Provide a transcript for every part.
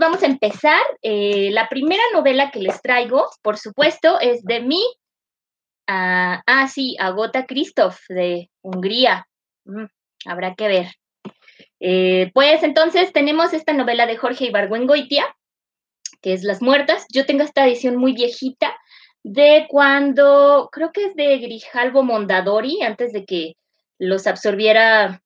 vamos a empezar. Eh, la primera novela que les traigo, por supuesto, es de mí. ah, ah, sí, Agota Christoph, de Hungría. Mm, habrá que ver. Eh, pues entonces tenemos esta novela de Jorge Ibargüengoitia, que es Las Muertas. Yo tengo esta edición muy viejita de cuando, creo que es de Grijalvo Mondadori, antes de que los absorbiera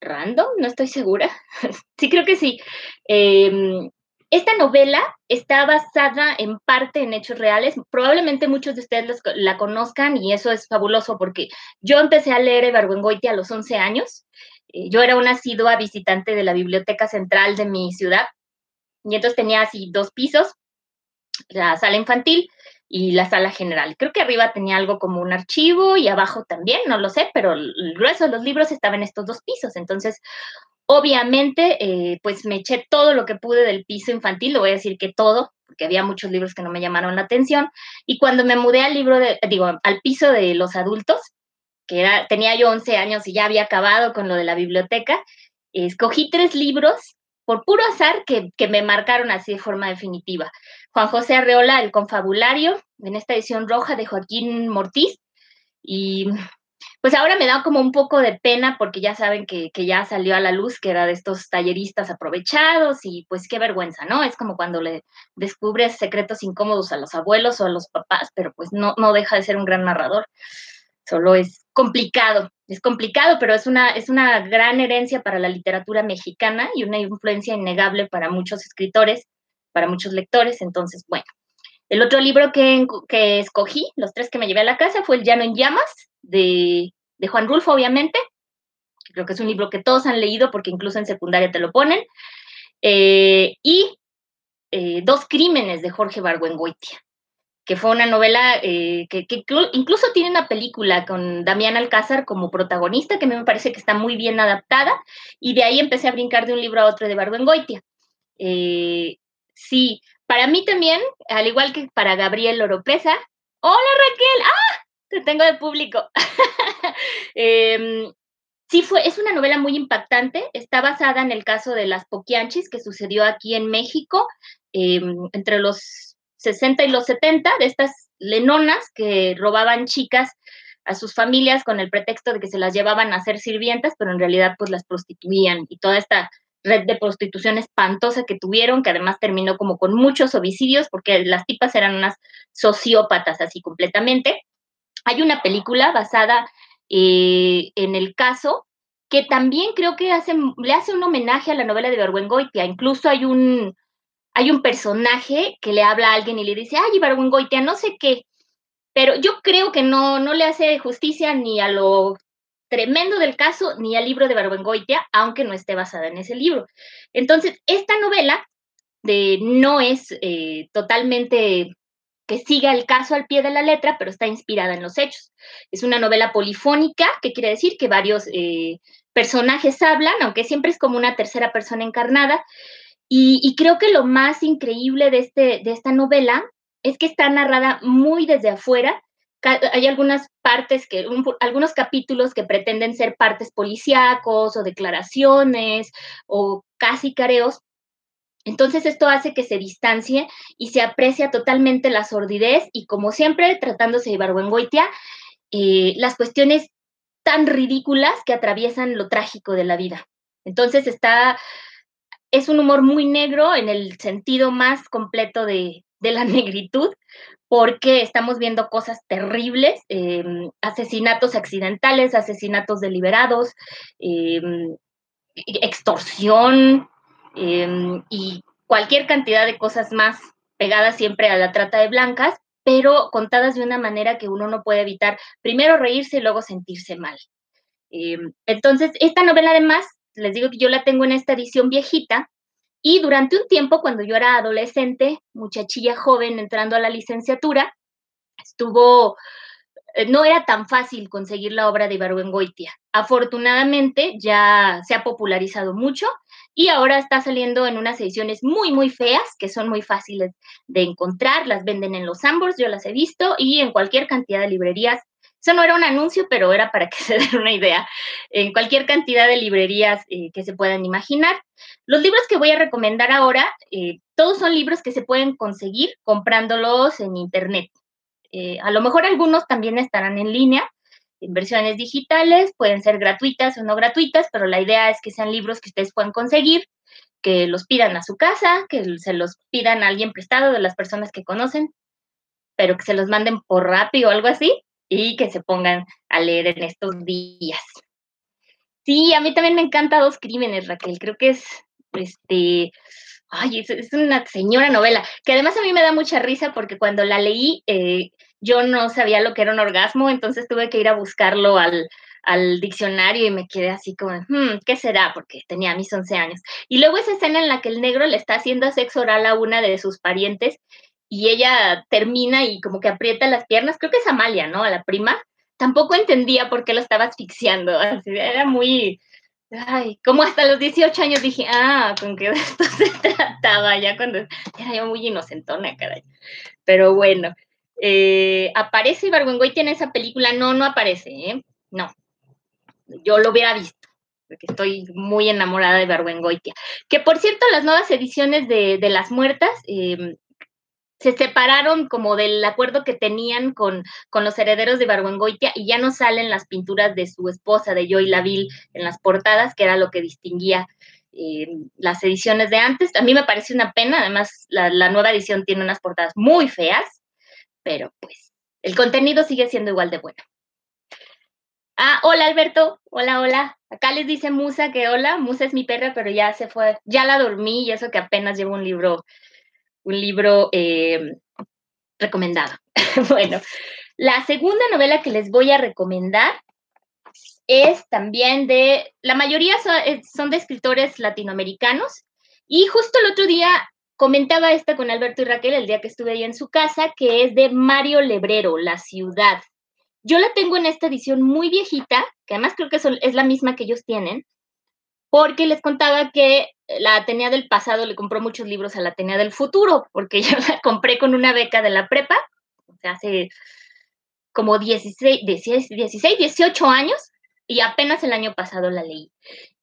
Random, no estoy segura. sí, creo que sí. Em, esta novela está basada en parte en hechos reales. Probablemente muchos de ustedes la conozcan y eso es fabuloso porque yo empecé a leer Ebergüengoitia a los 11 años. Eh, yo era una asidua visitante de la biblioteca central de mi ciudad y entonces tenía así dos pisos, la sala infantil y la sala general. Creo que arriba tenía algo como un archivo y abajo también, no lo sé, pero el grueso de los libros estaba en estos dos pisos. Entonces, obviamente, eh, pues me eché todo lo que pude del piso infantil, lo voy a decir que todo, porque había muchos libros que no me llamaron la atención. Y cuando me mudé al libro digo, al piso de los adultos, que tenía yo 11 años y ya había acabado con lo de la biblioteca, escogí tres libros por puro azar que, que me marcaron así de forma definitiva. Juan José Arreola, El Confabulario, en esta edición roja de Joaquín Mortiz. Y pues ahora me da como un poco de pena porque ya saben que, que ya salió a la luz que era de estos talleristas aprovechados y pues qué vergüenza, ¿no? Es como cuando le descubres secretos incómodos a los abuelos o a los papás, pero pues no, no deja de ser un gran narrador. Solo es complicado, es complicado, pero es una, es una gran herencia para la literatura mexicana y una influencia innegable para muchos escritores, para muchos lectores. Entonces, bueno, el otro libro que, que escogí, los tres que me llevé a la casa, fue El Llano en Llamas, de, de Juan Rulfo, obviamente. Creo que es un libro que todos han leído porque incluso en secundaria te lo ponen. Eh, y eh, Dos Crímenes de Jorge Barguengoitia, que fue una novela eh, que, incluso tiene una película con Damián Alcázar como protagonista, que a mí me parece que está muy bien adaptada, y de ahí empecé a brincar de un libro a otro de Barguengoitia. Eh, sí, para mí también, al igual que para Gabriel Oropesa, hola Raquel, ¡ah! Te tengo de público. eh, sí, fue, es una novela muy impactante. Está basada en el caso de las Poquianchis que sucedió aquí en México eh, entre los 60 y los 70, de estas lenonas que robaban chicas a sus familias con el pretexto de que se las llevaban a ser sirvientas, pero en realidad pues las prostituían y toda esta red de prostitución espantosa que tuvieron, que además terminó como con muchos homicidios, porque las tipas eran unas sociópatas así completamente. Hay una película basada eh, en el caso que también creo que hace, le hace un homenaje a la novela de Bergüengoitia. Incluso hay un, hay un personaje que le habla a alguien y le dice, ay, Bergüengoitia, no sé qué. Pero yo creo que no, no le hace justicia ni a lo tremendo del caso ni al libro de Bergüengoitia, aunque no esté basada en ese libro. Entonces, esta novela de, no es eh, totalmente que siga el caso al pie de la letra, pero está inspirada en los hechos. Es una novela polifónica, que quiere decir que varios eh, personajes hablan, aunque siempre es como una tercera persona encarnada. Y, creo que lo más increíble de, este, de esta novela es que está narrada muy desde afuera. Hay algunas partes que, un, algunos capítulos que pretenden ser partes policíacos o declaraciones o casi careos, entonces esto hace que se distancie y se aprecia totalmente la sordidez y como siempre, tratándose de Barbuengoitia, eh, las cuestiones tan ridículas que atraviesan lo trágico de la vida. Entonces está, es un humor muy negro en el sentido más completo de, la negritud, porque estamos viendo cosas terribles, eh, asesinatos accidentales, asesinatos deliberados, eh, extorsión, eh, y cualquier cantidad de cosas más pegadas siempre a la trata de blancas, pero contadas de una manera que uno no puede evitar primero reírse y luego sentirse mal. Entonces, esta novela además, les digo que yo la tengo en esta edición viejita, y durante un tiempo, cuando yo era adolescente, muchachilla joven entrando a la licenciatura, estuvo, eh, no era tan fácil conseguir la obra de Ibargüengoitia. Afortunadamente ya se ha popularizado mucho y ahora está saliendo en unas ediciones muy, muy feas, que son muy fáciles de encontrar, las venden en los Ambos, yo las he visto, y en cualquier cantidad de librerías Eso no era un anuncio, pero era para que se den una idea. En cualquier cantidad de librerías eh, que se puedan imaginar. Los libros que voy a recomendar ahora, eh, todos son libros que se pueden conseguir comprándolos en Internet. Eh, a lo mejor algunos también estarán en línea, en versiones digitales, pueden ser gratuitas o no gratuitas, pero la idea es que sean libros que ustedes puedan conseguir, que los pidan a su casa, que se los pidan a alguien prestado de las personas que conocen, pero que se los manden por rápido o algo así y que se pongan a leer en estos días. Sí, a mí también me encanta Dos Crímenes, Raquel. Creo que es, este, ay, es, una señora novela, que además a mí me da mucha risa porque cuando la leí, eh, yo no sabía lo que era un orgasmo, entonces tuve que ir a buscarlo al, al diccionario y me quedé así como, hmm, ¿qué será? Porque tenía mis 11 años. Y luego esa escena en la que el negro le está haciendo sexo oral a una de sus parientes y ella termina y como que aprieta las piernas, creo que es Amalia, ¿no? A la prima. Tampoco entendía por qué lo estaba asfixiando, era muy, ay, como hasta los 18 años dije, ah, con de esto se trataba, ya cuando era yo muy inocentona, caray. Pero bueno, eh, ¿aparece Ibargüengoitia en esa película? No, no aparece, ¿eh? No, yo lo hubiera visto, porque estoy muy enamorada de Ibargüengoitia. Que por cierto, las nuevas ediciones de, Las Muertas em, se separaron como del acuerdo que tenían con, con los herederos de Ibargüengoitia y ya no salen las pinturas de su esposa, de Joy Laville, en las portadas, que era lo que distinguía em, las ediciones de antes. A mí me parece una pena, además la, la, nueva edición tiene unas portadas muy feas, pero pues el contenido sigue siendo igual de bueno. Ah, hola Alberto, hola, hola. Acá les dice Musa que hola, Musa es mi perra, pero ya se fue, ya la dormí y eso que apenas llevo un libro, un libro eh, recomendado. bueno, la segunda novela que les voy a recomendar es también de, la mayoría son, son de escritores latinoamericanos y justo el otro día comentaba esta con Alberto y Raquel el día que estuve ahí en su casa, que es de Mario Lebrero, La Ciudad. Yo la tengo en esta edición muy viejita, que además creo que es la misma que ellos tienen, porque les contaba que la Atenea del pasado le compró muchos libros a la Atenea del futuro, porque yo la compré con una beca de la prepa, o sea, hace como 16, 16, 18 años, y apenas el año pasado la leí.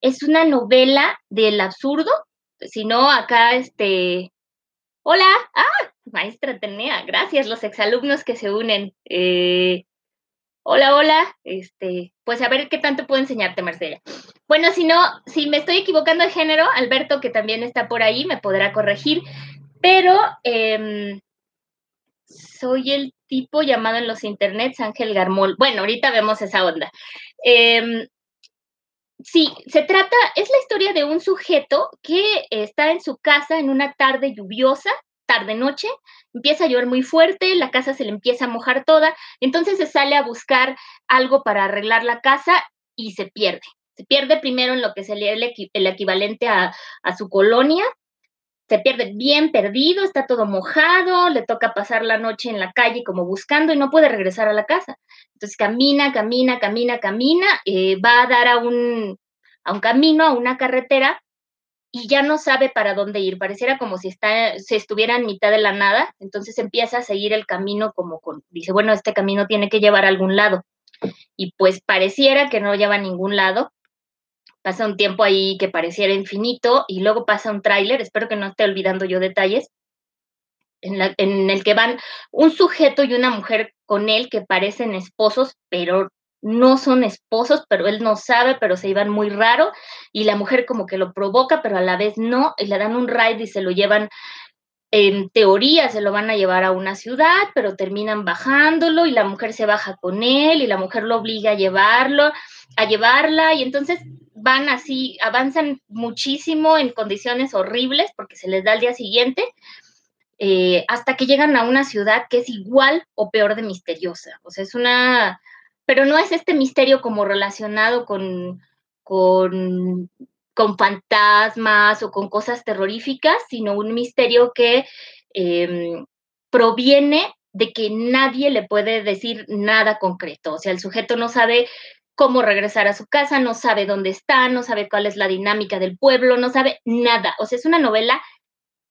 Es una novela del absurdo, si no, acá este... Hola, ah, maestra Atenea, gracias, los exalumnos que se unen. Eh, hola, hola, este, pues a ver qué tanto puedo enseñarte, Marcela. Bueno, si no, si me estoy equivocando de género, Alberto, que también está por ahí, me podrá corregir, pero em, soy el tipo llamado en los internets Ángel Garmol. Bueno, ahorita vemos esa onda. Em, sí, se trata, es la historia de un sujeto que está en su casa en una tarde lluviosa tarde-noche, empieza a llover muy fuerte, la casa se le empieza a mojar toda, entonces se sale a buscar algo para arreglar la casa y se pierde. Se pierde primero en lo que sería el, el equivalente a, su colonia, se pierde bien perdido, está todo mojado, le toca pasar la noche en la calle como buscando y no puede regresar a la casa. Entonces camina, camina, camina, camina, eh, va a dar a un camino, a una carretera y ya no sabe para dónde ir, pareciera como si está, se estuviera en mitad de la nada, entonces empieza a seguir el camino como dice, bueno, este camino tiene que llevar a algún lado, y pues pareciera que no lleva a ningún lado, pasa un tiempo ahí que pareciera infinito, y luego pasa un tráiler, espero que no esté olvidando yo detalles, en, en el que van un sujeto y una mujer con él que parecen esposos, pero no son esposos, pero él no sabe, pero se iban muy raro y la mujer como que lo provoca, pero a la vez no, y le dan un ride y se lo llevan, en teoría se lo van a llevar a una ciudad, pero terminan bajándolo y la mujer se baja con él y la mujer lo obliga a llevarlo, a llevarla y entonces van así, avanzan muchísimo en condiciones horribles porque se les da el día siguiente. Eh, hasta que llegan a una ciudad que es igual o peor de misteriosa. O sea, es una, pero no es este misterio como relacionado con, con, fantasmas o con cosas terroríficas, sino un misterio que em, proviene de que nadie le puede decir nada concreto. O sea, el sujeto no sabe cómo regresar a su casa, no sabe dónde está, no sabe cuál es la dinámica del pueblo, no sabe nada. O sea, es una novela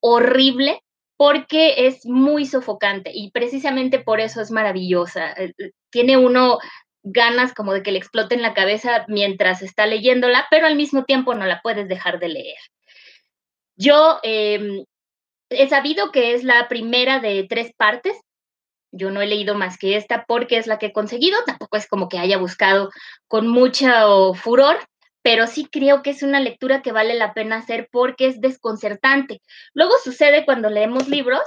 horrible porque es muy sofocante y precisamente por eso es maravillosa. Eh, eh, tiene uno ganas como de que le explote en la cabeza mientras está leyéndola, pero al mismo tiempo no la puedes dejar de leer. Yo em, he sabido que es la primera de tres partes. Yo no he leído más que esta porque es la que he conseguido. Tampoco es como que haya buscado con mucho furor, pero sí creo que es una lectura que vale la pena hacer porque es desconcertante. Luego sucede cuando leemos libros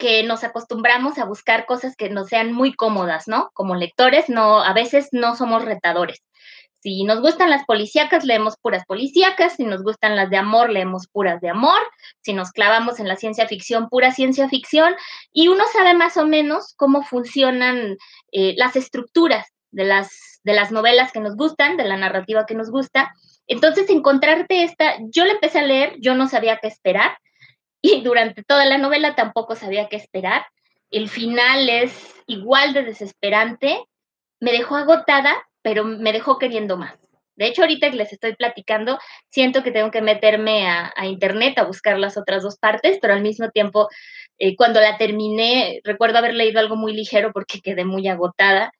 que nos acostumbramos a buscar cosas que no sean muy cómodas, ¿no? Como lectores, no, a veces no somos retadores. Si nos gustan las policíacas, leemos puras policíacas. Si nos gustan las de amor, leemos puras de amor. Si nos clavamos en la ciencia ficción, pura ciencia ficción. Y uno sabe más o menos cómo funcionan eh, las estructuras de las, de las novelas que nos gustan, de la narrativa que nos gusta. Entonces, encontrarte esta, yo la empecé a leer, yo no sabía qué esperar y durante toda la novela tampoco sabía qué esperar. El final es igual de desesperante, me dejó agotada, pero me dejó queriendo más. De hecho, ahorita que les estoy platicando, siento que tengo que meterme a, internet a buscar las otras dos partes, pero al mismo tiempo, eh, cuando la terminé, recuerdo haber leído algo muy ligero porque quedé muy agotada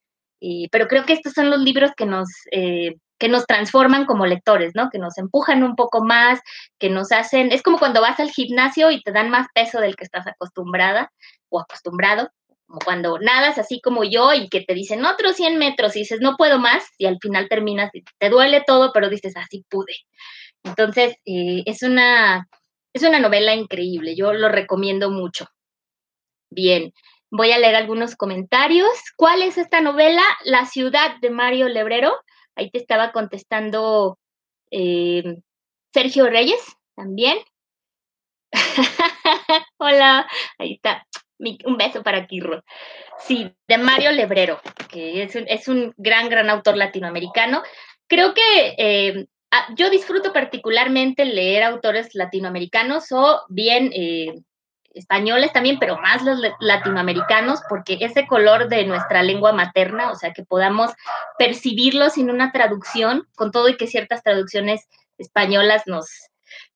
pero creo que estos son los libros que nos, eh, que nos transforman como lectores, ¿no? Que nos empujan un poco más, que nos hacen, es como cuando vas al gimnasio y te dan más peso del que estás acostumbrada o acostumbrado, como cuando nadas así como yo y que te dicen otros 100 metros y dices, no puedo más, y al final terminas, y te duele todo, pero dices, así pude. Entonces, eh, es, una, es una novela increíble, yo lo recomiendo mucho. Bien, Voy a leer algunos comentarios. ¿Cuál es esta novela? La ciudad de Mario Lebrero. Ahí te estaba contestando eh, Sergio Reyes también. Hola, ahí está. Un beso para Kirro. Sí, de Mario Lebrero, que es un, gran, gran autor latinoamericano. Creo que eh, yo disfruto particularmente leer autores latinoamericanos o bien eh, españoles también, pero más los latinoamericanos, porque ese color de nuestra lengua materna, o sea, que podamos percibirlo sin una traducción, con todo y que ciertas traducciones españolas nos,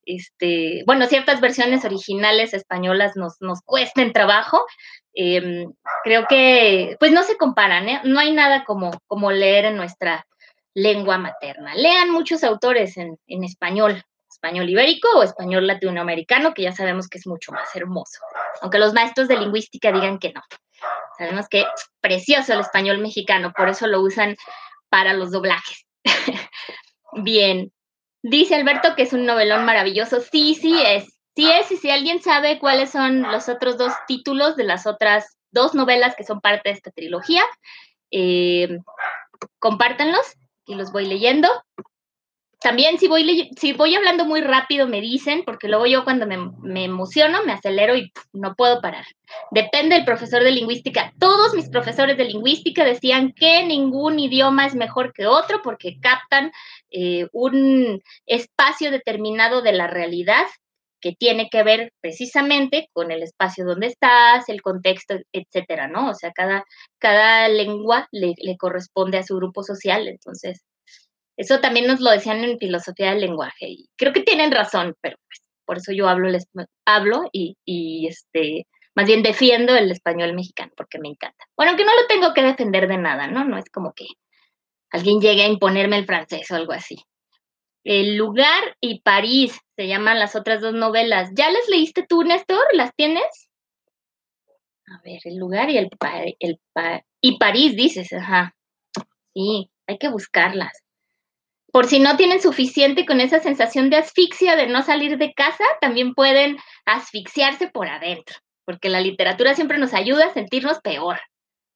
este, bueno, ciertas versiones originales españolas nos, nos cuesten trabajo, em, creo que, pues no se comparan, ¿eh? no hay nada como, como leer en nuestra lengua materna. Lean muchos autores en, en español, español ibérico o español latinoamericano, que ya sabemos que es mucho más hermoso, aunque los maestros de lingüística digan que no. Sabemos que es precioso el español mexicano, por eso lo usan para los doblajes. Bien, dice Alberto que es un novelón maravilloso. Sí, sí es. Sí es, y si alguien sabe cuáles son los otros dos títulos de las otras dos novelas que son parte de esta trilogía, eh, compártanlos y los voy leyendo también si voy, si voy hablando muy rápido me dicen, porque luego yo cuando me, emociono me acelero y no puedo parar. Depende del profesor de lingüística. Todos mis profesores de lingüística decían que ningún idioma es mejor que otro porque captan eh, un espacio determinado de la realidad que tiene que ver precisamente con el espacio donde estás, el contexto, etcétera, ¿no? O sea, cada, cada lengua le, le corresponde a su grupo social, entonces eso también nos lo decían en filosofía del lenguaje y creo que tienen razón, pero pues, por eso yo hablo, les, hablo y, y, este, más bien defiendo el español mexicano porque me encanta. Bueno, que no lo tengo que defender de nada, ¿no? No es como que alguien llegue a imponerme el francés o algo así. El lugar y París se llaman las otras dos novelas. ¿Ya las leíste tú, Néstor? ¿Las tienes? A ver, el lugar y el, el y París dices, ajá. Sí, hay que buscarlas por si no tienen suficiente con esa sensación de asfixia de no salir de casa, también pueden asfixiarse por adentro, porque la literatura siempre nos ayuda a sentirnos peor,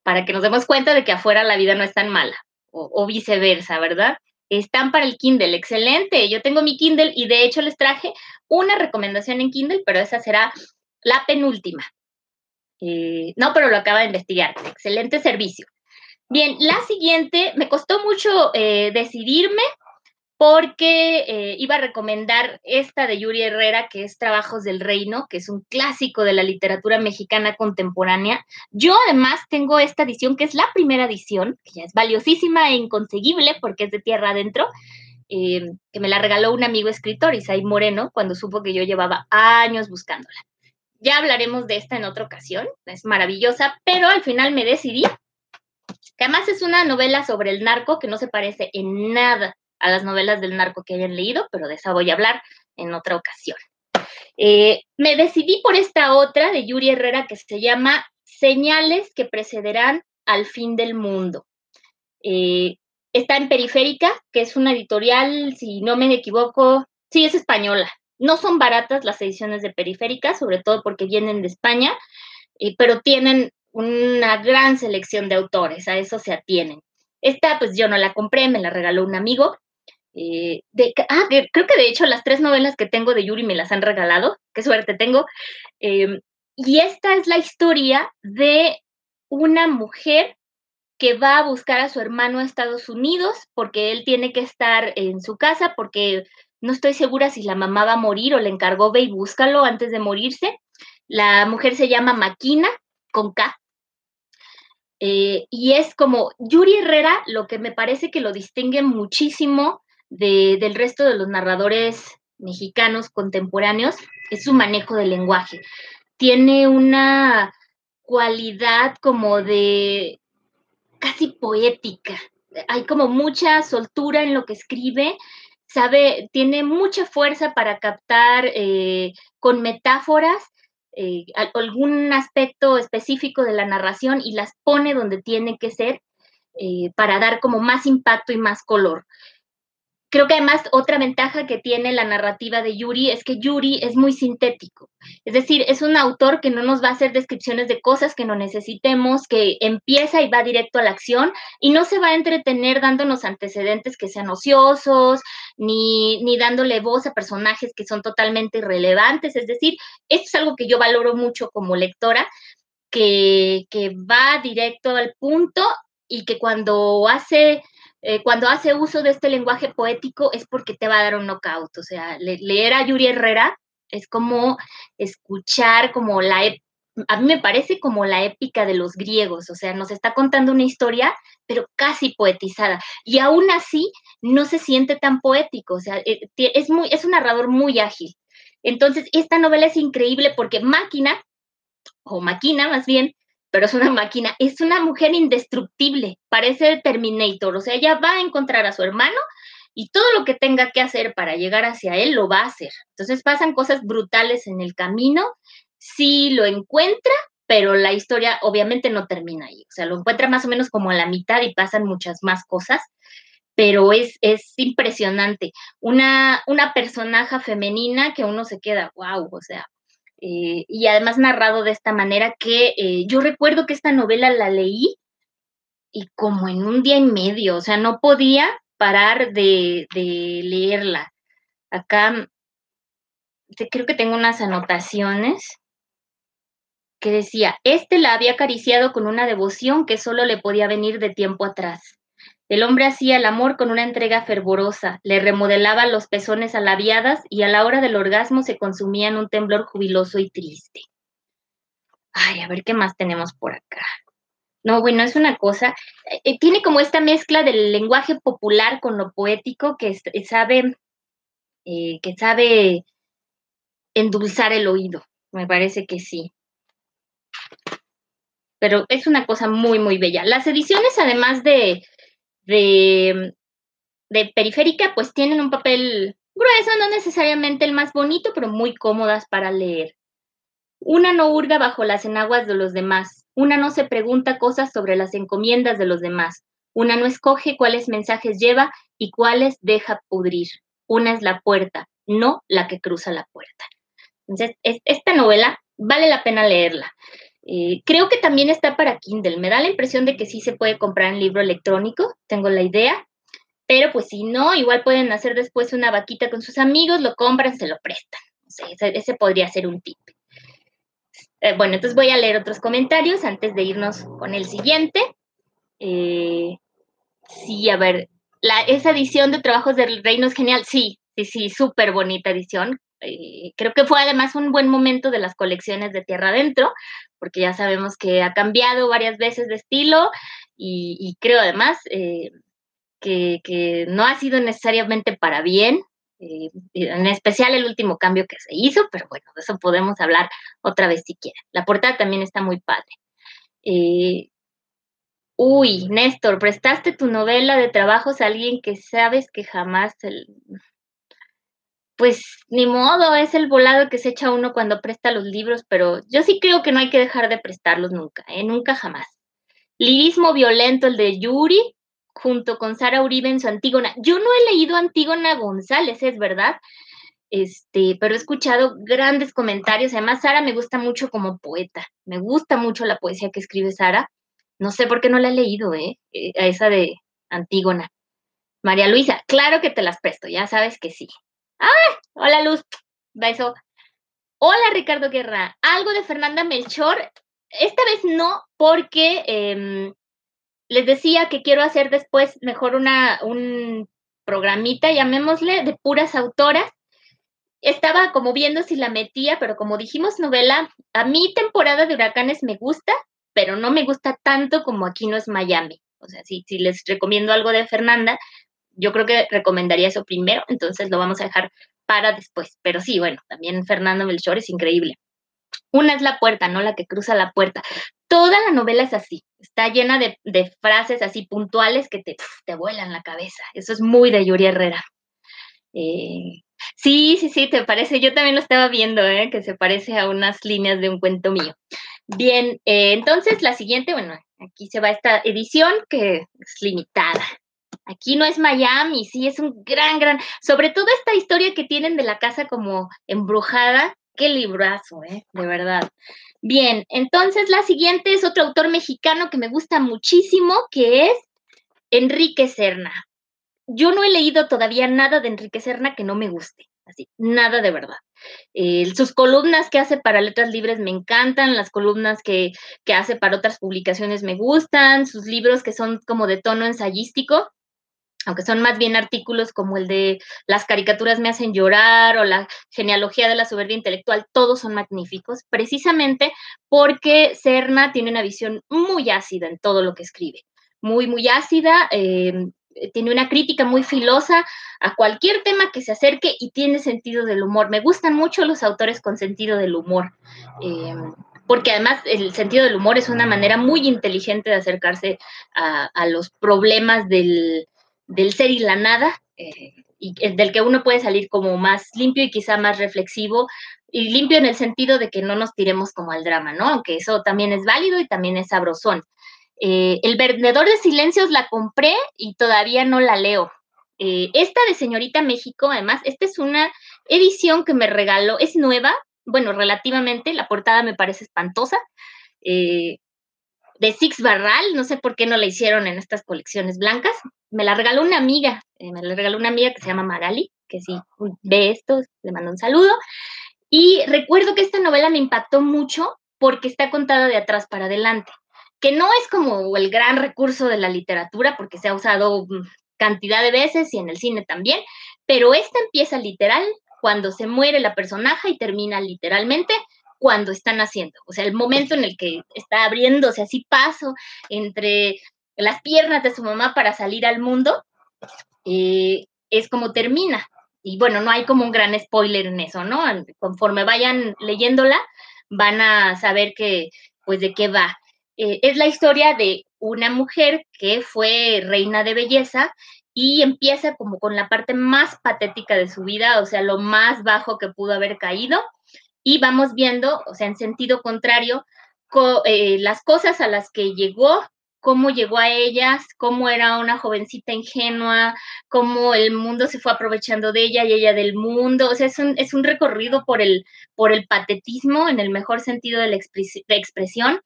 para que nos demos cuenta de que afuera la vida no es tan mala, o, viceversa, ¿verdad? Están para el Kindle, excelente. Yo tengo mi Kindle y de hecho les traje una recomendación en Kindle, pero esa será la penúltima. Eh, no, pero lo acaba de investigar. Excelente servicio. Bien, la siguiente, me costó mucho eh, decidirme, porque eh, iba a recomendar esta de Yuri Herrera, que es Trabajos del Reino, que es un clásico de la literatura mexicana contemporánea. Yo además tengo esta edición, que es la primera edición, que ya es valiosísima e inconseguible porque es de tierra adentro, eh, que me la regaló un amigo escritor, Isai Moreno, cuando supo que yo llevaba años buscándola. Ya hablaremos de esta en otra ocasión, es maravillosa, pero al final me decidí que además es una novela sobre el narco que no se parece en nada a las novelas del narco que hayan leído, pero de esa voy a hablar en otra ocasión. Eh, me decidí por esta otra de Yuri Herrera que se llama Señales que precederán al fin del mundo. Eh, está en Periférica, que es una editorial, si no me equivoco, sí, es española. No son baratas las ediciones de Periférica, sobre todo porque vienen de España, eh, pero tienen una gran selección de autores, a eso se atienen. Esta, pues yo no la compré, me la regaló un amigo. Eh, ah, creo que de hecho las tres novelas que tengo de Yuri me las han regalado, qué suerte tengo. Em, y esta es la historia de una mujer que va a buscar a su hermano a Estados Unidos porque él tiene que estar en su casa porque no estoy segura si la mamá va a morir o le encargó ve y búscalo antes de morirse. La mujer se llama Maquina, con K. Eh, y es como Yuri Herrera, lo que me parece que lo distingue muchísimo del resto de los narradores mexicanos contemporáneos, es su manejo del lenguaje. Tiene una cualidad como de casi poética. Hay como mucha soltura en lo que escribe, sabe, tiene mucha fuerza para captar eh, con metáforas eh, algún aspecto específico de la narración y las pone donde tiene que ser eh, para dar como más impacto y más color. Creo que además otra ventaja que tiene la narrativa de Yuri es que Yuri es muy sintético. Es decir, es un autor que no nos va a hacer descripciones de cosas que no necesitemos, que empieza y va directo a la acción y no se va a entretener dándonos antecedentes que sean ociosos, ni, ni dándole voz a personajes que son totalmente irrelevantes. Es decir, esto es algo que yo valoro mucho como lectora, que, que va directo al punto y que cuando hace eh, cuando hace uso de este lenguaje poético es porque te va a dar un knockout. O sea, leer a Yuri Herrera es como escuchar como la, a mí me parece como la épica de los griegos, o sea, nos está contando una historia, pero casi poetizada. Y aún así no se siente tan poético, o sea, eh, es, muy, es un narrador muy ágil. Entonces, esta novela es increíble porque Máquina, o Máquina más bien, pero es una máquina, es una mujer indestructible, parece Terminator, o sea, ella va a encontrar a su hermano y todo lo que tenga que hacer para llegar hacia él lo va a hacer. Entonces pasan cosas brutales en el camino, sí lo encuentra, pero la historia obviamente no termina ahí, o sea, lo encuentra más o menos como a la mitad y pasan muchas más cosas, pero es, es impresionante. Una, una personaje femenina que uno se queda, wow, o sea, eh, y además narrado de esta manera que eh, yo recuerdo que esta novela la leí y como en un día y medio, o sea, no podía parar de, leerla. Acá creo que tengo unas anotaciones que decía, este la había acariciado con una devoción que solo le podía venir de tiempo atrás. El hombre hacía el amor con una entrega fervorosa, le remodelaba los pezones alaviadas y a la hora del orgasmo se consumía en un temblor jubiloso y triste. Ay, a ver qué más tenemos por acá. No, bueno, es una cosa, eh, tiene como esta mezcla del lenguaje popular con lo poético que sabe, eh, que sabe endulzar el oído, me parece que sí. Pero es una cosa muy, muy bella. Las ediciones, además de, de, periférica, pues tienen un papel grueso, no necesariamente el más bonito, pero muy cómodas para leer. Una no hurga bajo las enaguas de los demás, una no se pregunta cosas sobre las encomiendas de los demás, una no escoge cuáles mensajes lleva y cuáles deja pudrir. Una es la puerta, no la que cruza la puerta. Entonces, esta novela vale la pena leerla. Eh, creo que también está para Kindle. Me da la impresión de que sí se puede comprar en libro electrónico, tengo la idea. Pero pues si no, igual pueden hacer después una vaquita con sus amigos, lo compran, se lo prestan. ese, podría ser un tip. Eh, bueno, entonces voy a leer otros comentarios antes de irnos con el siguiente. Eh, sí, a ver, la, esa edición de Trabajos del Reino es genial. Sí, sí, sí, súper bonita edición. Eh, creo que fue además un buen momento de las colecciones de Tierra Adentro, porque ya sabemos que ha cambiado varias veces de estilo y, creo además eh, que, no ha sido necesariamente para bien, eh, en especial el último cambio que se hizo, pero bueno, de eso podemos hablar otra vez si quieren. La portada también está muy padre. Uy, Néstor, prestaste tu novela de trabajos a alguien que sabes que jamás... Pues ni modo, es el volado que se echa uno cuando presta los libros, pero yo sí creo que no hay que dejar de prestarlos nunca, ¿eh? nunca jamás. Lirismo violento, el de Yuri, junto con Sara Uribe en su Antígona. Yo no he leído Antígona González, es verdad, este, pero he escuchado grandes comentarios. Además, Sara me gusta mucho como poeta, me gusta mucho la poesía que escribe Sara. No sé por qué no la he leído, ¿eh? eh a esa de Antígona. María Luisa, claro que te las presto, ya sabes que sí. ¡Ay! Hola Luz, beso. Hola Ricardo Guerra, algo de Fernanda Melchor. Esta vez no, porque em, les decía que quiero hacer después mejor una, un programita, llamémosle, de puras autoras. Estaba como viendo si la metía, pero como dijimos novela, a mí temporada de huracanes me gusta, pero no me gusta tanto como aquí no es Miami. O sea, si les recomiendo algo de Fernanda, yo creo que recomendaría eso primero, entonces lo vamos a dejar para después. Pero sí, bueno, también Fernando Melchor es increíble. Una es la puerta, no la que cruza la puerta. Toda la novela es así, está llena de, frases así puntuales que te, te vuelan la cabeza. Eso es muy de Yuri Herrera. Eh, sí, sí, sí, te parece. Yo también lo estaba viendo, ¿eh? que se parece a unas líneas de un cuento mío. Bien, eh, entonces la siguiente, bueno, aquí se va esta edición que es limitada. Aquí no es Miami, sí, es un gran, gran, sobre todo esta historia que tienen de la casa como embrujada, qué librazo, ¿eh? De verdad. Bien, entonces la siguiente es otro autor mexicano que me gusta muchísimo, que es Enrique Serna. Yo no he leído todavía nada de Enrique Serna que no me guste, así, nada de verdad. Eh, sus columnas que hace para Letras Libres me encantan, las columnas que, que hace para otras publicaciones me gustan, sus libros que son como de tono ensayístico, aunque son más bien artículos como el de las caricaturas me hacen llorar o la genealogía de la soberbia intelectual, todos son magníficos, precisamente porque Serna tiene una visión muy ácida en todo lo que escribe, muy, muy ácida, eh, tiene una crítica muy filosa a cualquier tema que se acerque y tiene sentido del humor. Me gustan mucho los autores con sentido del humor. Eh, porque además el sentido del humor es una manera muy inteligente de acercarse a los problemas del, del ser y la nada, eh, y del que uno puede salir como más limpio y quizá más reflexivo, y limpio en el sentido de que no nos tiremos como al drama, ¿no? Aunque eso también es válido y también es sabrosón. Eh, el vendedor de silencios la compré y todavía no la leo. Eh, esta de Señorita México, además, esta es una edición que me regaló, es nueva, bueno, relativamente, la portada me parece espantosa, de Six Barral, no sé por qué no la hicieron en estas colecciones blancas, me la regaló una amiga, eh, me la regaló una amiga que se llama Magali, que si ve esto, le mando un saludo. Y recuerdo que esta novela me impactó mucho porque está contada de atrás para adelante, que no es como el gran recurso de la literatura, porque se ha usado mm, cantidad de veces y en el cine también, pero esta empieza literal cuando se muere la personaje y termina literalmente cuando están haciendo, o sea, el momento en el que está abriéndose así paso entre las piernas de su mamá para salir al mundo, eh, es como termina. Y bueno, no hay como un gran spoiler en eso, ¿no? Conforme vayan leyéndola, van a saber que, pues, de qué va. Eh, es la historia de una mujer que fue reina de belleza y empieza como con la parte más patética de su vida, o sea, lo más bajo que pudo haber caído. Y vamos viendo, o sea, en sentido contrario, eh, las cosas a las que llegó cómo llegó a ellas, cómo era una jovencita ingenua, cómo el mundo se fue aprovechando de ella y ella del mundo. O sea, es un, es un recorrido por el, por el patetismo en el mejor sentido de la, expresión,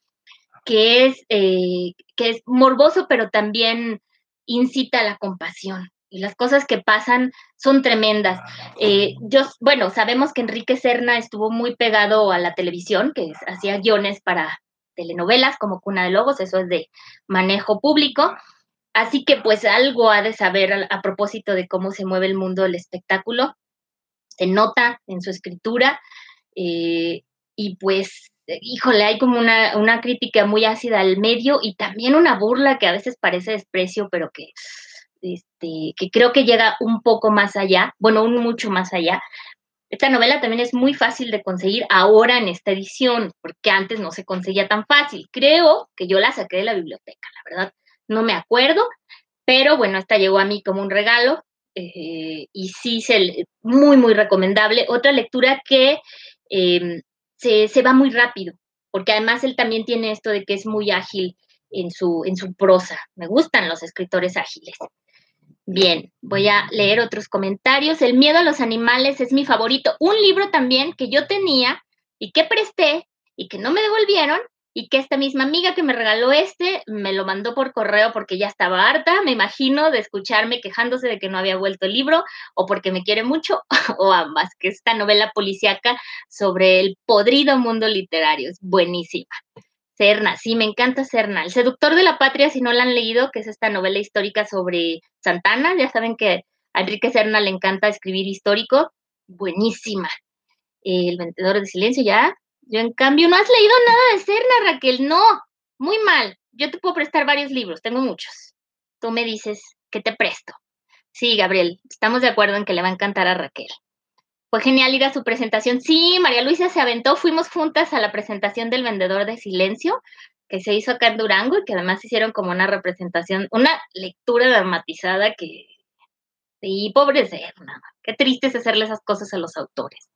que es, eh, que es morboso, pero también incita a la compasión. Y las cosas que pasan son tremendas. Eh, yo, bueno, sabemos que Enrique Serna estuvo muy pegado a la televisión, que hacía guiones para, telenovelas como Cuna de Lobos, eso es de manejo público. Así que pues algo ha de saber a, propósito de cómo se mueve el mundo del espectáculo. Se nota en su escritura eh, y pues, híjole, hay como una, una, crítica muy ácida al medio y también una burla que a veces parece desprecio, pero que, este, que creo que llega un poco más allá, bueno, un mucho más allá, esta novela también es muy fácil de conseguir ahora en esta edición, porque antes no se conseguía tan fácil. Creo que yo la saqué de la biblioteca, la verdad. no me acuerdo, pero bueno, esta llegó a mí como un regalo eh, y sí, se, muy, muy recomendable. Otra lectura que em, se, se, va muy rápido, porque además él también tiene esto de que es muy ágil en su, en su prosa. Me gustan los escritores ágiles. Bien, voy a leer otros comentarios. El miedo a los animales es mi favorito. Un libro también que yo tenía y que presté y que no me devolvieron y que esta misma amiga que me regaló este me lo mandó por correo porque ya estaba harta, me imagino, de escucharme quejándose de que no había vuelto el libro o porque me quiere mucho o ambas, que esta novela policíaca sobre el podrido mundo literario. Es buenísima. Serna, sí, me encanta Serna. El seductor de la patria, si no la han leído, que es esta novela histórica sobre Santana, ya saben que a Enrique Serna le encanta escribir histórico, buenísima. El vendedor de silencio, ya, yo, en cambio, no has leído nada de Serna, Raquel. No, muy mal. Yo te puedo prestar varios libros, tengo muchos. Tú me dices que te presto. Sí, Gabriel, estamos de acuerdo en que le va a encantar a Raquel. Fue genial ir a su presentación. Sí, María Luisa se aventó, fuimos juntas a la presentación del vendedor de silencio, que se hizo acá en Durango y que además hicieron como una representación, una lectura dramatizada que... Sí, pobre Serna. Qué triste es hacerle esas cosas a los autores.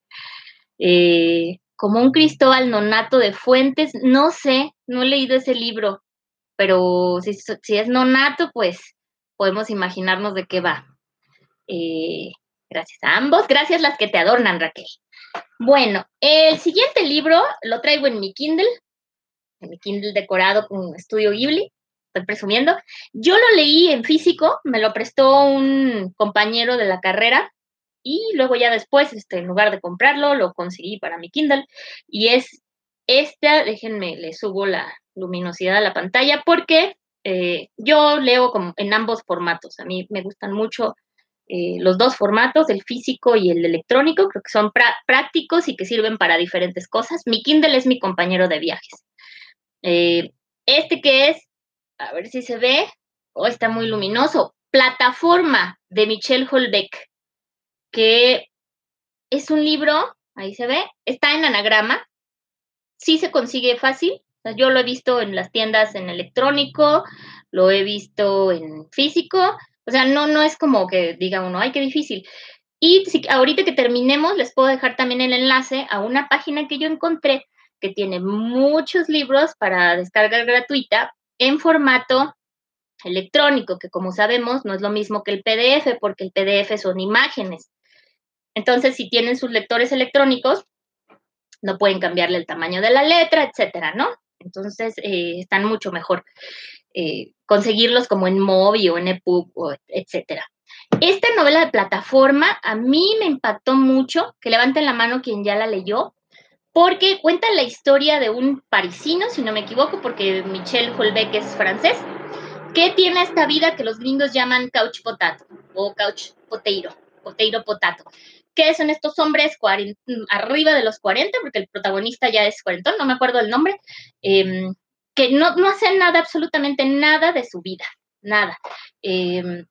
Eh, como un Cristóbal Nonato de Fuentes, no sé, no he leído ese libro, pero si, es Nonato, pues podemos imaginarnos de qué va. Eh, gracias a ambos, gracias las que te adornan, Raquel. Bueno, el siguiente libro lo traigo en mi Kindle, en mi Kindle decorado con estudio Ghibli, estoy presumiendo. Yo lo leí en físico, me lo prestó un compañero de la carrera, y luego ya después, este, en lugar de comprarlo, lo conseguí para mi Kindle y es esta, déjenme, le subo la luminosidad a la pantalla porque eh, yo leo como en ambos formatos. A mí me gustan mucho eh, los dos formatos, el físico y el electrónico, creo que son prácticos y que sirven para diferentes cosas. Mi Kindle es mi compañero de viajes. Eh, este que es, a ver si se ve, oh, está muy luminoso, Plataforma de Michelle Holbeck que es un libro, ahí se ve, está en anagrama, sí se consigue fácil, yo lo he visto en las tiendas en electrónico, lo he visto en físico, o sea, no, no es como que diga uno, ay, qué difícil. Y si, ahorita que terminemos, les puedo dejar también el enlace a una página que yo encontré que tiene muchos libros para descargar gratuita en formato electrónico, que como sabemos no es lo mismo que el PDF, porque el PDF son imágenes. Entonces, si tienen sus lectores electrónicos, no pueden cambiarle el tamaño de la letra, etcétera, ¿no? Entonces, eh, están mucho mejor eh, conseguirlos como en Mobi o en EPUB, o etcétera. Esta novela de plataforma a mí me impactó mucho, que levanten la mano quien ya la leyó, porque cuenta la historia de un parisino, si no me equivoco, porque Michel Holbeck es francés, que tiene esta vida que los gringos llaman couch potato o couch poteiro, poteiro potato, que son estos hombres arriba de los 40, porque el protagonista ya es cuarentón, no me acuerdo el nombre, em, que no, no, hacen nada, absolutamente nada de su vida, nada. Em,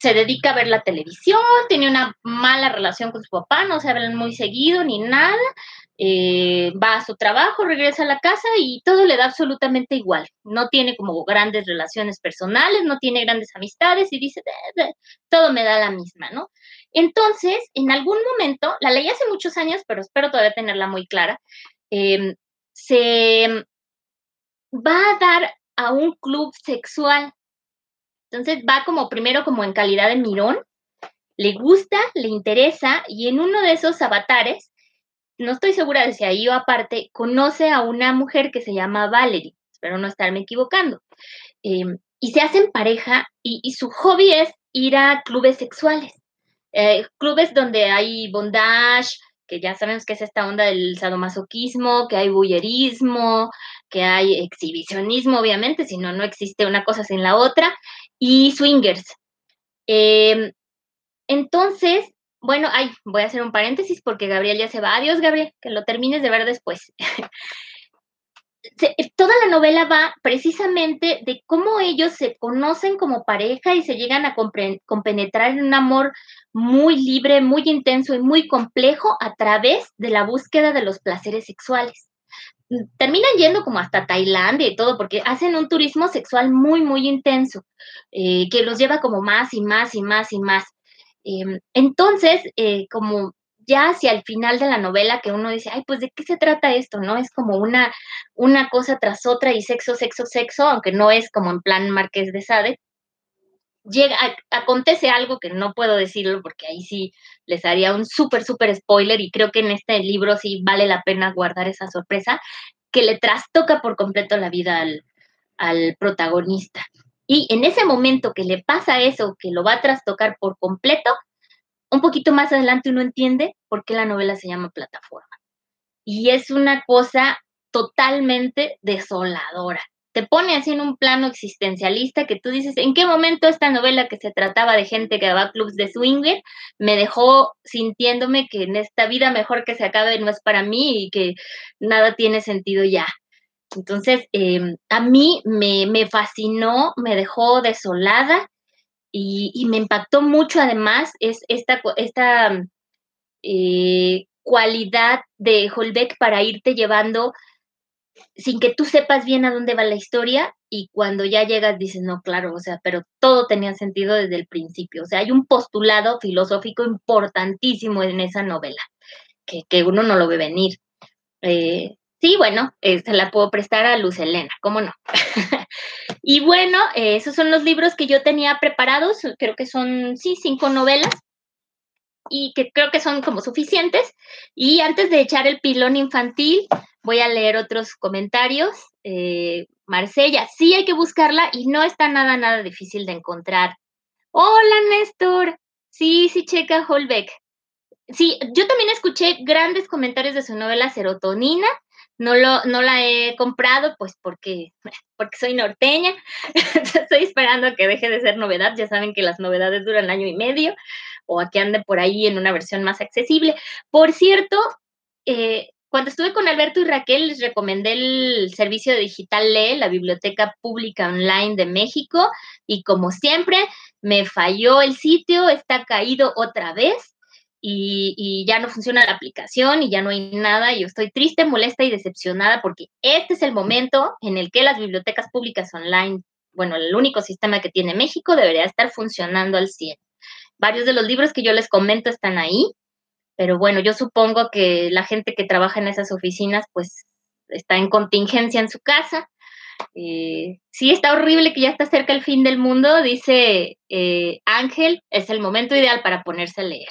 se dedica a ver la televisión, tiene una mala relación con su papá, no se hablan muy seguido ni nada, eh, va a su trabajo, regresa a la casa y todo le da absolutamente igual. No tiene como grandes relaciones personales, no tiene grandes amistades y dice, todo me da la misma, ¿no? Entonces, en algún momento, la leí hace muchos años, pero espero todavía tenerla muy clara, em, se va a dar a un club sexual. Entonces va como primero como en calidad de mirón, le gusta, le interesa y en uno de esos avatares no estoy segura de si ahí o aparte, conoce a una mujer que se llama Valerie, espero no estarme equivocando, em, y se hacen pareja y, su hobby es ir a clubes sexuales, eh, clubes donde hay bondage, que ya sabemos que es esta onda del sadomasoquismo, que hay bullerismo, que hay exhibicionismo, obviamente, si no, no existe una cosa sin la otra, y swingers. Em, entonces, bueno, ay, voy a hacer un paréntesis porque Gabriel ya se va. Adiós, Gabriel, que lo termines de ver después. toda la novela va precisamente de cómo ellos se conocen como pareja y se llegan a compenetrar en un amor muy libre, muy intenso y muy complejo a través de la búsqueda de los placeres sexuales. terminan yendo como hasta Tailandia y todo, porque hacen un turismo sexual muy, muy intenso, eh, que los lleva como más y más y más y más. Em, entonces, eh, como ya hacia el final de la novela que uno dice, ay, pues de qué se trata esto, ¿no? Es como una, una cosa tras otra y sexo, sexo, sexo, aunque no es como en plan Marqués de Sade. Llega, acontece algo que no puedo decirlo porque ahí sí les haría un súper, súper spoiler y creo que en este libro sí vale la pena guardar esa sorpresa, que le trastoca por completo la vida al, al protagonista. Y en ese momento que le pasa eso, que lo va a trastocar por completo, un poquito más adelante uno entiende por qué la novela se llama Plataforma. Y es una cosa totalmente desoladora. Te pone así en un plano existencialista que tú dices, ¿en qué momento esta novela que se trataba de gente que daba clubs de swinger me dejó sintiéndome que en esta vida mejor que se acabe no es para mí y que nada tiene sentido ya? Entonces, em, a mí me, me fascinó, me dejó desolada y, me impactó mucho además es esta, esta eh, cualidad de Holbeck para irte llevando sin que tú sepas bien a dónde va la historia y cuando ya llegas dices, no, claro, o sea, pero todo tenía sentido desde el principio. O sea, hay un postulado filosófico importantísimo en esa novela, que, que uno no lo ve venir. Eh, Sí, bueno, eh, se la puedo prestar a Luz Elena, ¿cómo no? y bueno, eh, esos son los libros que yo tenía preparados, creo que son, sí, cinco novelas y que creo que son como suficientes. Y antes de echar el pilón infantil, voy a leer otros comentarios. Eh, Marsella, sí hay que buscarla y no está nada, nada difícil de encontrar. Hola, Néstor. Sí, sí, checa Holbeck. Sí, yo también escuché grandes comentarios de su novela Serotonina no, lo, no la he comprado, pues porque, porque soy norteña. Estoy esperando que deje de ser novedad. Ya saben que las novedades duran año y medio o a que ande por ahí en una versión más accesible. Por cierto, eh, cuando estuve con Alberto y Raquel, les recomendé el servicio Digital la Biblioteca Pública Online de México, y como siempre, me falló el sitio, está caído otra vez y, ya no funciona la aplicación y ya no hay nada. Yo estoy triste, molesta y decepcionada porque este es el momento en el que las bibliotecas públicas online, bueno, el único sistema que tiene México, debería estar funcionando al 100. Varios de los libros que yo les comento están ahí, pero bueno, yo supongo que la gente que trabaja en esas oficinas, pues está en contingencia en su casa. Eh, sí, está horrible que ya está cerca el fin del mundo, dice eh, Ángel, es el momento ideal para ponerse a leer.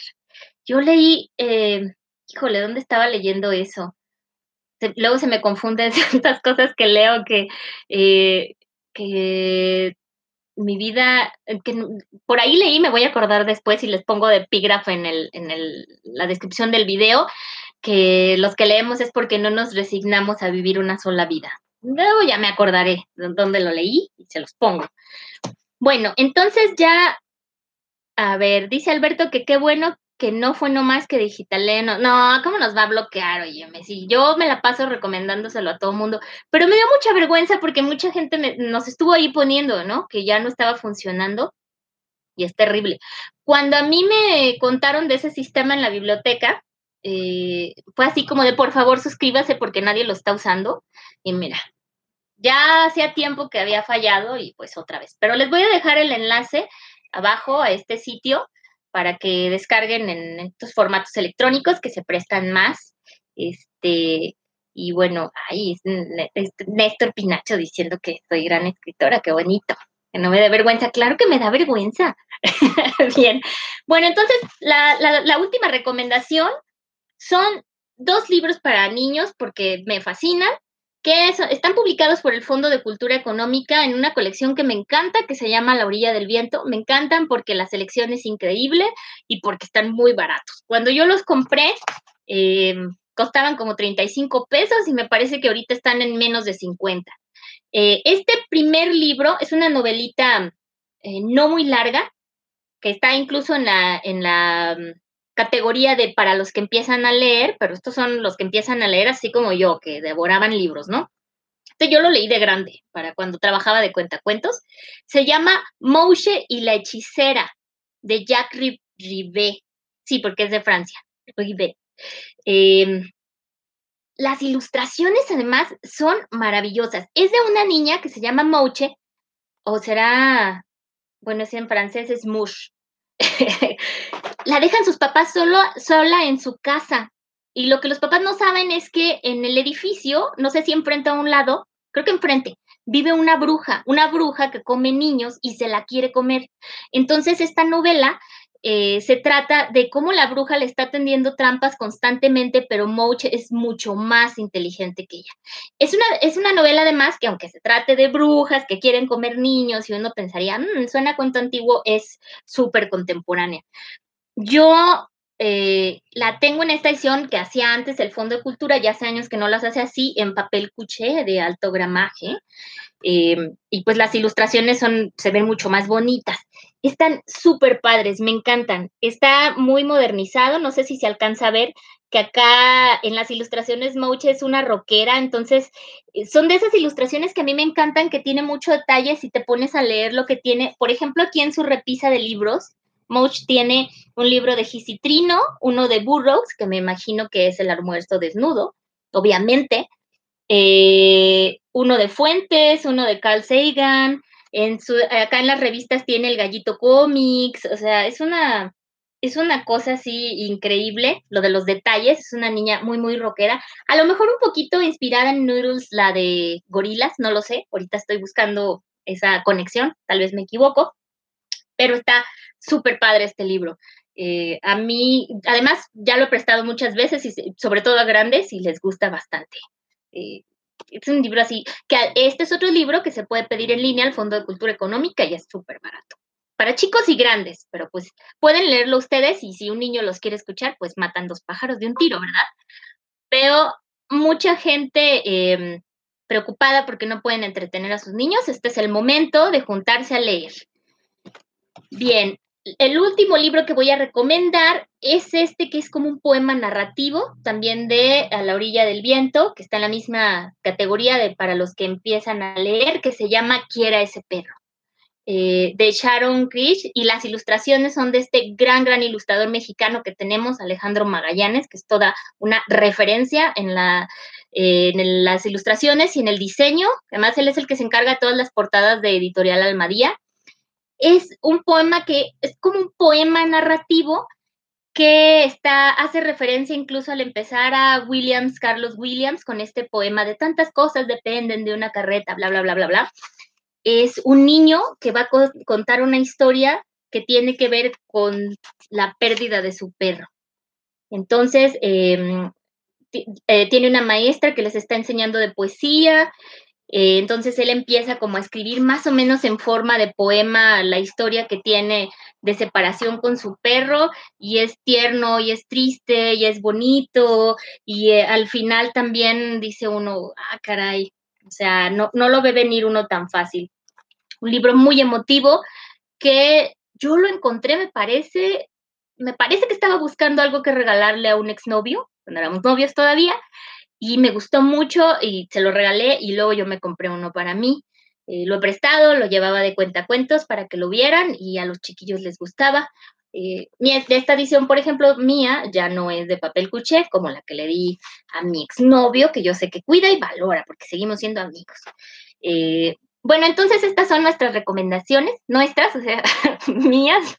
Yo leí, eh, híjole, ¿dónde estaba leyendo eso? luego se me confunden tantas cosas que leo que, eh, que mi vida, que por ahí leí, me voy a acordar después y les pongo de epígrafe en, el, en el, la descripción del video, que los que leemos es porque no nos resignamos a vivir una sola vida. Luego ya me acordaré de dónde lo leí y se los pongo. Bueno, entonces ya, a ver, dice Alberto que qué bueno que no fue nomás que Digitaleno. No, ¿cómo nos va a bloquear? Oye, si yo me la paso recomendándoselo a todo mundo, pero me dio mucha vergüenza porque mucha gente nos estuvo ahí poniendo, ¿no? Que ya no estaba funcionando y es terrible. Cuando a mí me contaron de ese sistema en la biblioteca, eh, fue así como de por favor suscríbase porque nadie lo está usando. Y mira, ya hacía tiempo que había fallado y pues otra vez. Pero les voy a dejar el enlace abajo a este sitio para que descarguen en estos formatos electrónicos que se prestan más. Este, y bueno, ahí es Néstor Pinacho diciendo que soy gran escritora, qué bonito, que no me da vergüenza. Claro que me da vergüenza. Bien, bueno, entonces la, la última recomendación son dos libros para niños porque me fascinan que están publicados por el Fondo de Cultura Económica en una colección que me encanta, que se llama La Orilla del Viento. Me encantan porque la selección es increíble y porque están muy baratos. Cuando yo los compré, eh, costaban como 35 pesos y me parece que ahorita están en menos de 50. Eh, este primer libro es una novelita eh, no muy larga, que está incluso en la, en la categoría de para los que empiezan a leer, pero estos son los que empiezan a leer así como yo, que devoraban libros, ¿no? Este yo lo leí de grande, para cuando trabajaba de cuentacuentos. Se llama Mouche y la hechicera, de Jacques Rivet. Sí, porque es de Francia. Rivet. Em, las ilustraciones además son maravillosas. Es de una niña que se llama Mouche, o será, bueno, si en francés es Mouche. la dejan sus papás solo, sola en su casa. Y lo que los papás no saben es que en el edificio, no sé si enfrente a un lado, creo que enfrente, vive una bruja, una bruja que come niños y se la quiere comer. Entonces, esta novela eh, se trata de cómo la bruja le está tendiendo trampas constantemente, pero Mouch es mucho más inteligente que ella. Es una, es una novela además que aunque se trate de brujas que quieren comer niños y uno pensaría, mm, suena cuento antiguo, es súper contemporánea. Yo eh, la tengo en esta edición que hacía antes el Fondo de Cultura, ya hace años que no las hace así, en papel cuché de alto gramaje. Eh, y pues las ilustraciones son, se ven mucho más bonitas. Están súper padres, me encantan. Está muy modernizado, no sé si se alcanza a ver que acá en las ilustraciones Mouche es una rockera, entonces eh, son de esas ilustraciones que a mí me encantan, que tiene mucho detalle si te pones a leer lo que tiene. Por ejemplo, aquí en su repisa de libros, Mouch tiene un libro de Gisitrino, uno de Burroughs, que me imagino que es el almuerzo desnudo, obviamente, eh, uno de Fuentes, uno de Carl Sagan, en su, acá en las revistas tiene el Gallito Comics, o sea, es una, es una cosa así increíble, lo de los detalles, es una niña muy, muy rockera, a lo mejor un poquito inspirada en Noodles, la de Gorilas, no lo sé, ahorita estoy buscando esa conexión, tal vez me equivoco, pero está súper padre este libro. Eh, a mí, además, ya lo he prestado muchas veces y sobre todo a grandes y les gusta bastante. Eh, es un libro así, que este es otro libro que se puede pedir en línea al Fondo de Cultura Económica y es súper barato. Para chicos y grandes, pero pues pueden leerlo ustedes y si un niño los quiere escuchar, pues matan dos pájaros de un tiro, ¿verdad? Pero mucha gente em, preocupada porque no pueden entretener a sus niños, este es el momento de juntarse a leer. Bien, el último libro que voy a recomendar es este que es como un poema narrativo, también de A la orilla del viento, que está en la misma categoría de para los que empiezan a leer, que se llama Quiera ese perro, eh, de Sharon Krish, y las ilustraciones son de este gran, gran ilustrador mexicano que tenemos, Alejandro Magallanes, que es toda una referencia eh, en las ilustraciones y en el diseño. Además, él es el que se encarga de todas las portadas de Editorial Almadía es un poema que es como un poema narrativo que está, hace referencia incluso al empezar a Williams, Carlos Williams, con este poema de tantas cosas dependen de una carreta, bla, bla, bla, bla, bla. Es un niño que va a contar una historia que tiene que ver con la pérdida de su perro. Entonces, em, eh, tiene una maestra que les está enseñando de poesía, eh, entonces él empieza como a escribir más o menos en forma de poema la historia que tiene de separación con su perro y es tierno y es triste y es bonito y eh, al final también dice uno, ah, caray, o sea, no, no lo ve venir uno tan fácil. Un libro muy emotivo que yo lo encontré, me parece, me parece que estaba buscando algo que regalarle a un exnovio, cuando éramos novios todavía, y me gustó mucho y se lo regalé y luego yo me compré uno para mí. Eh, lo he prestado, lo llevaba de cuenta cuentos para que lo vieran y a los chiquillos les gustaba. Eh, esta edición, por ejemplo, mía, ya no es de papel cuché, como la que le di a mi exnovio, que yo sé que cuida y valora, porque seguimos siendo amigos. Eh, bueno, entonces estas son nuestras recomendaciones, nuestras, o sea, mías.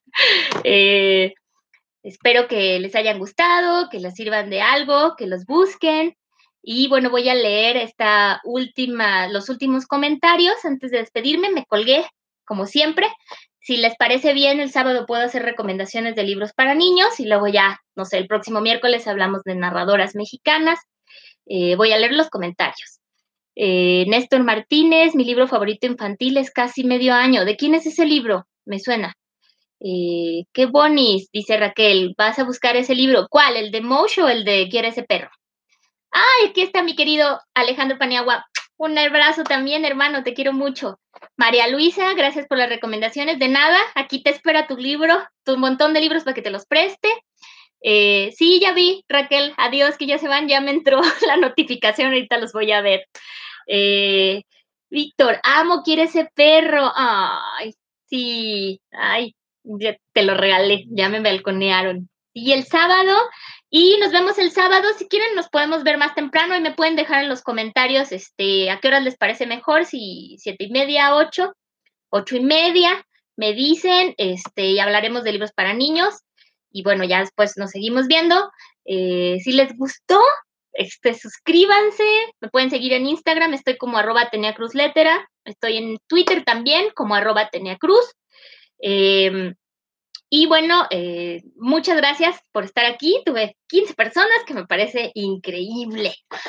espero que les hayan gustado, que les sirvan de algo, que los busquen. Y bueno, voy a leer esta última, los últimos comentarios antes de despedirme. Me colgué, como siempre. Si les parece bien, el sábado puedo hacer recomendaciones de libros para niños y luego ya, no sé, el próximo miércoles hablamos de narradoras mexicanas. Eh, voy a leer los comentarios. Eh, Néstor Martínez, mi libro favorito infantil es casi medio año. ¿De quién es ese libro? Me suena. Eh, qué bonis, dice Raquel. ¿Vas a buscar ese libro? ¿Cuál? ¿El de Mosh o el de Quiere ese perro? Ay, aquí está mi querido Alejandro Paniagua. Un abrazo también, hermano, te quiero mucho. María Luisa, gracias por las recomendaciones. De nada, aquí te espera tu libro, tu montón de libros para que te los preste. Eh, sí, ya vi, Raquel, adiós, que ya se van, ya me entró la notificación, ahorita los voy a ver. Eh, Víctor, amo, quiere ese perro. Ay, sí, ay, ya te lo regalé, ya me balconearon. Y el sábado Y nos vemos el sábado. Si quieren, nos podemos ver más temprano y me pueden dejar en los comentarios este, a qué horas les parece mejor, si siete y media, ocho, ocho y media, me dicen, este, y hablaremos de libros para niños. Y bueno, ya después nos seguimos viendo. Eh, si les gustó, este, suscríbanse, me pueden seguir en Instagram, estoy como arroba Cruz Letera, estoy en Twitter también como arroba Cruz. Em, y bueno, eh, muchas gracias por estar aquí. Tuve 15 personas, que me parece increíble.